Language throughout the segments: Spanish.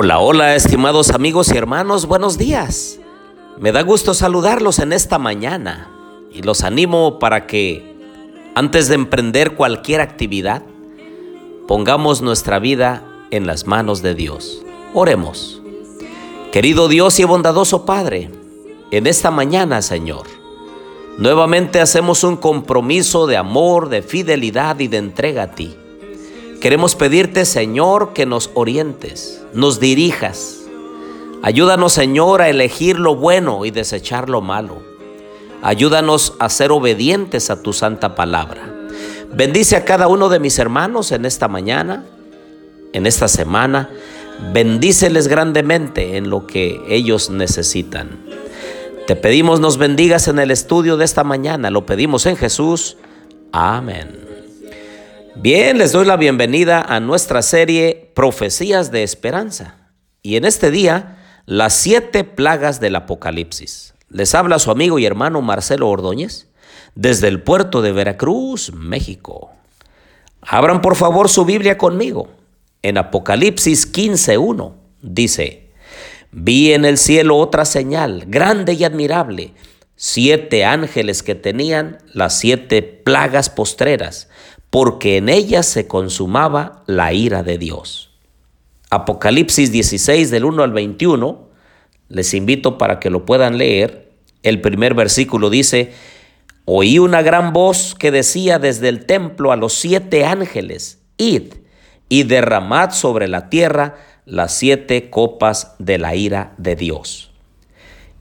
Hola, hola, estimados amigos y hermanos, buenos días. Me da gusto saludarlos en esta mañana y los animo para que antes de emprender cualquier actividad, pongamos nuestra vida en las manos de Dios. Oremos. Querido Dios y bondadoso Padre, en esta mañana, Señor, nuevamente hacemos un compromiso de amor, de fidelidad y de entrega a ti. Queremos pedirte, Señor, que nos orientes, nos dirijas. Ayúdanos, Señor, a elegir lo bueno y desechar lo malo. Ayúdanos a ser obedientes a tu santa palabra. Bendice a cada uno de mis hermanos en esta mañana, en esta semana. Bendíceles grandemente en lo que ellos necesitan. Te pedimos nos bendigas en el estudio de esta mañana. Lo pedimos en Jesús. Amén. Bien, les doy la bienvenida a nuestra serie Profecías de Esperanza. Y en este día, las siete plagas del Apocalipsis. Les habla su amigo y hermano Marcelo Ordóñez desde el puerto de Veracruz, México. Abran por favor su Biblia conmigo. En Apocalipsis 15.1 dice, Vi en el cielo otra señal, grande y admirable, siete ángeles que tenían las siete plagas postreras porque en ella se consumaba la ira de Dios. Apocalipsis 16 del 1 al 21, les invito para que lo puedan leer. El primer versículo dice, oí una gran voz que decía desde el templo a los siete ángeles, id y derramad sobre la tierra las siete copas de la ira de Dios.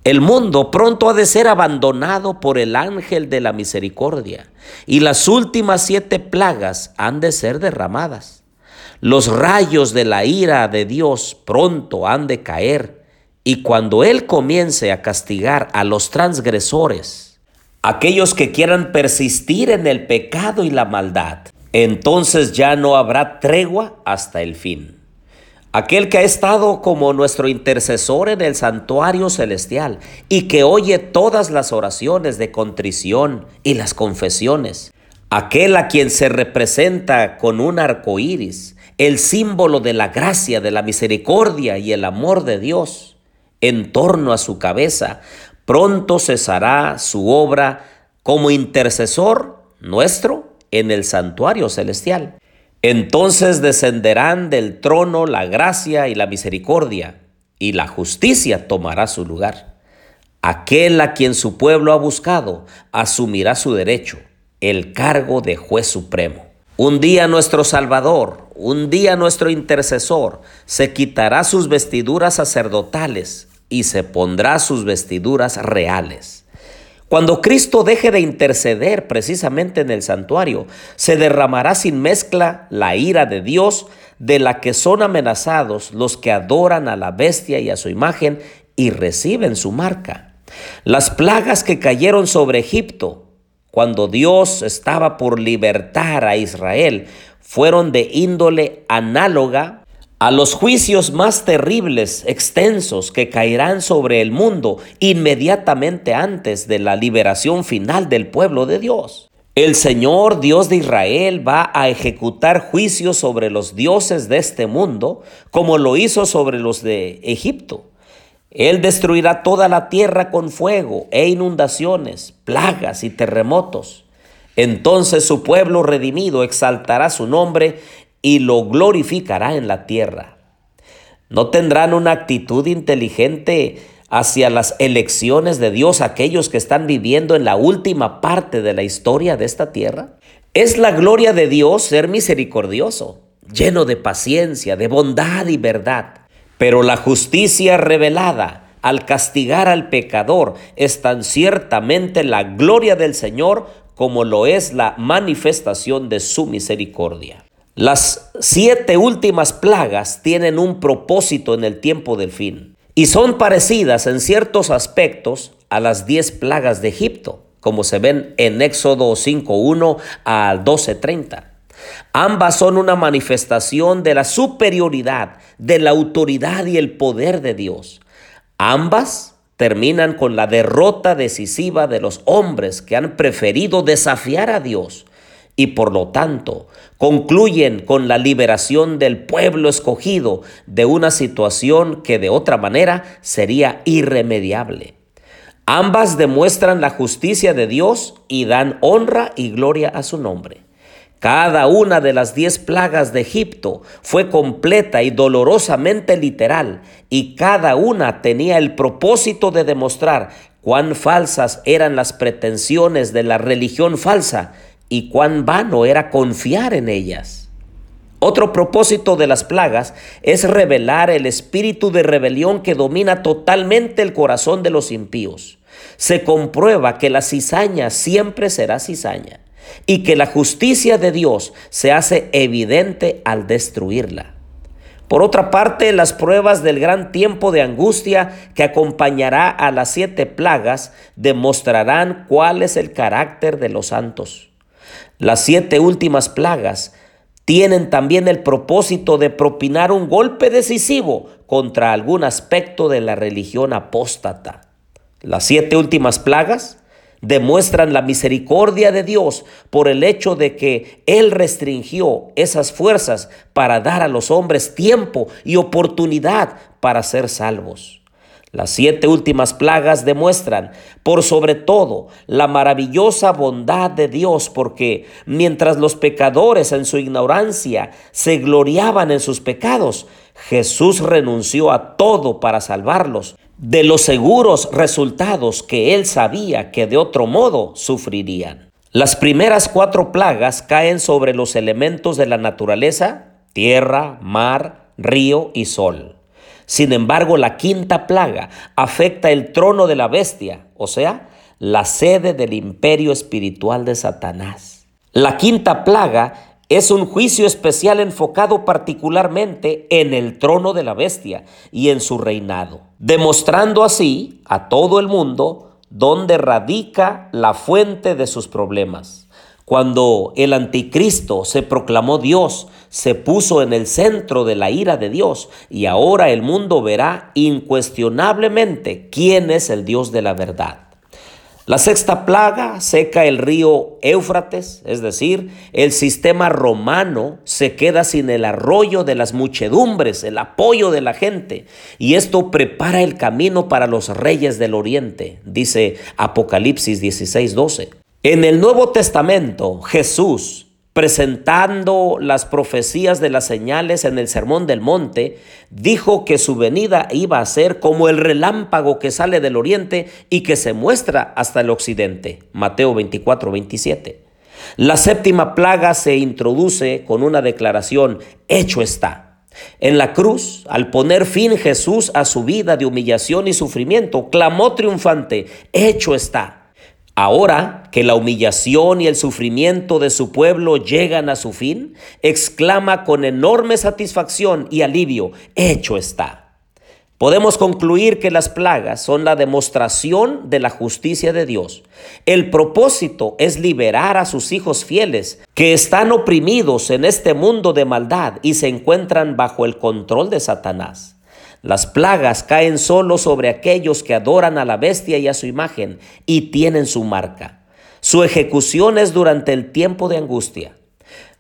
El mundo pronto ha de ser abandonado por el ángel de la misericordia y las últimas siete plagas han de ser derramadas. Los rayos de la ira de Dios pronto han de caer y cuando Él comience a castigar a los transgresores, aquellos que quieran persistir en el pecado y la maldad, entonces ya no habrá tregua hasta el fin aquel que ha estado como nuestro intercesor en el santuario celestial y que oye todas las oraciones de contrición y las confesiones, aquel a quien se representa con un arco iris, el símbolo de la gracia, de la misericordia y el amor de Dios en torno a su cabeza, pronto cesará su obra como intercesor nuestro en el santuario celestial. Entonces descenderán del trono la gracia y la misericordia, y la justicia tomará su lugar. Aquel a quien su pueblo ha buscado asumirá su derecho, el cargo de juez supremo. Un día nuestro Salvador, un día nuestro intercesor, se quitará sus vestiduras sacerdotales y se pondrá sus vestiduras reales. Cuando Cristo deje de interceder precisamente en el santuario, se derramará sin mezcla la ira de Dios de la que son amenazados los que adoran a la bestia y a su imagen y reciben su marca. Las plagas que cayeron sobre Egipto cuando Dios estaba por libertar a Israel fueron de índole análoga a los juicios más terribles, extensos, que caerán sobre el mundo inmediatamente antes de la liberación final del pueblo de Dios. El Señor Dios de Israel va a ejecutar juicios sobre los dioses de este mundo, como lo hizo sobre los de Egipto. Él destruirá toda la tierra con fuego e inundaciones, plagas y terremotos. Entonces su pueblo redimido exaltará su nombre y lo glorificará en la tierra. ¿No tendrán una actitud inteligente hacia las elecciones de Dios aquellos que están viviendo en la última parte de la historia de esta tierra? Es la gloria de Dios ser misericordioso, lleno de paciencia, de bondad y verdad. Pero la justicia revelada al castigar al pecador es tan ciertamente la gloria del Señor como lo es la manifestación de su misericordia. Las siete últimas plagas tienen un propósito en el tiempo del fin y son parecidas en ciertos aspectos a las diez plagas de Egipto, como se ven en Éxodo 5.1 al 12.30. Ambas son una manifestación de la superioridad, de la autoridad y el poder de Dios. Ambas terminan con la derrota decisiva de los hombres que han preferido desafiar a Dios y por lo tanto concluyen con la liberación del pueblo escogido de una situación que de otra manera sería irremediable. Ambas demuestran la justicia de Dios y dan honra y gloria a su nombre. Cada una de las diez plagas de Egipto fue completa y dolorosamente literal, y cada una tenía el propósito de demostrar cuán falsas eran las pretensiones de la religión falsa y cuán vano era confiar en ellas. Otro propósito de las plagas es revelar el espíritu de rebelión que domina totalmente el corazón de los impíos. Se comprueba que la cizaña siempre será cizaña y que la justicia de Dios se hace evidente al destruirla. Por otra parte, las pruebas del gran tiempo de angustia que acompañará a las siete plagas demostrarán cuál es el carácter de los santos. Las siete últimas plagas tienen también el propósito de propinar un golpe decisivo contra algún aspecto de la religión apóstata. Las siete últimas plagas demuestran la misericordia de Dios por el hecho de que Él restringió esas fuerzas para dar a los hombres tiempo y oportunidad para ser salvos. Las siete últimas plagas demuestran, por sobre todo, la maravillosa bondad de Dios, porque mientras los pecadores en su ignorancia se gloriaban en sus pecados, Jesús renunció a todo para salvarlos de los seguros resultados que él sabía que de otro modo sufrirían. Las primeras cuatro plagas caen sobre los elementos de la naturaleza, tierra, mar, río y sol. Sin embargo, la quinta plaga afecta el trono de la bestia, o sea, la sede del imperio espiritual de Satanás. La quinta plaga es un juicio especial enfocado particularmente en el trono de la bestia y en su reinado, demostrando así a todo el mundo dónde radica la fuente de sus problemas. Cuando el anticristo se proclamó Dios, se puso en el centro de la ira de Dios y ahora el mundo verá incuestionablemente quién es el Dios de la verdad. La sexta plaga seca el río Éufrates, es decir, el sistema romano se queda sin el arroyo de las muchedumbres, el apoyo de la gente, y esto prepara el camino para los reyes del oriente, dice Apocalipsis 16:12. En el Nuevo Testamento, Jesús, presentando las profecías de las señales en el Sermón del Monte, dijo que su venida iba a ser como el relámpago que sale del oriente y que se muestra hasta el occidente. Mateo 24, 27. La séptima plaga se introduce con una declaración, hecho está. En la cruz, al poner fin Jesús a su vida de humillación y sufrimiento, clamó triunfante, hecho está. Ahora que la humillación y el sufrimiento de su pueblo llegan a su fin, exclama con enorme satisfacción y alivio, hecho está. Podemos concluir que las plagas son la demostración de la justicia de Dios. El propósito es liberar a sus hijos fieles que están oprimidos en este mundo de maldad y se encuentran bajo el control de Satanás. Las plagas caen solo sobre aquellos que adoran a la bestia y a su imagen y tienen su marca. Su ejecución es durante el tiempo de angustia.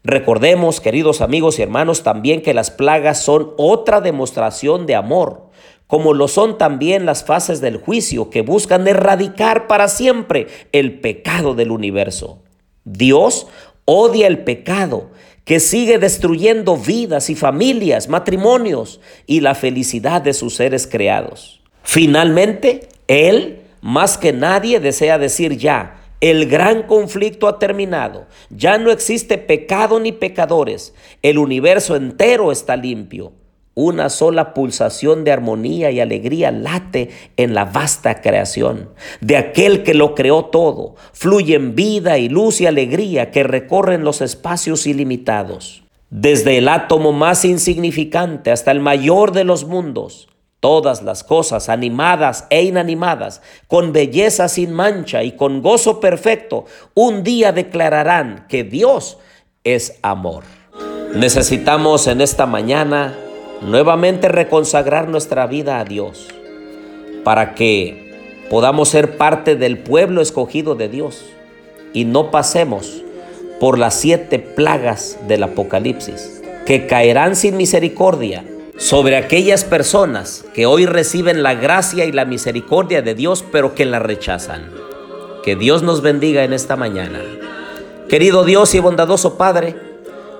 Recordemos, queridos amigos y hermanos, también que las plagas son otra demostración de amor, como lo son también las fases del juicio que buscan erradicar para siempre el pecado del universo. Dios odia el pecado que sigue destruyendo vidas y familias, matrimonios y la felicidad de sus seres creados. Finalmente, Él, más que nadie, desea decir ya, el gran conflicto ha terminado, ya no existe pecado ni pecadores, el universo entero está limpio. Una sola pulsación de armonía y alegría late en la vasta creación. De aquel que lo creó todo, fluyen vida y luz y alegría que recorren los espacios ilimitados. Desde el átomo más insignificante hasta el mayor de los mundos, todas las cosas animadas e inanimadas, con belleza sin mancha y con gozo perfecto, un día declararán que Dios es amor. Necesitamos en esta mañana nuevamente reconsagrar nuestra vida a Dios para que podamos ser parte del pueblo escogido de Dios y no pasemos por las siete plagas del Apocalipsis, que caerán sin misericordia sobre aquellas personas que hoy reciben la gracia y la misericordia de Dios, pero que la rechazan. Que Dios nos bendiga en esta mañana. Querido Dios y bondadoso Padre,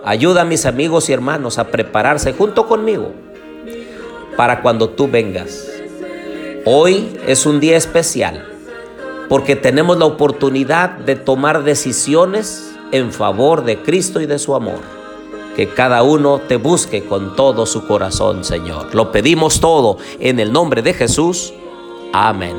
ayuda a mis amigos y hermanos a prepararse junto conmigo para cuando tú vengas. Hoy es un día especial porque tenemos la oportunidad de tomar decisiones en favor de Cristo y de su amor. Que cada uno te busque con todo su corazón, Señor. Lo pedimos todo en el nombre de Jesús. Amén.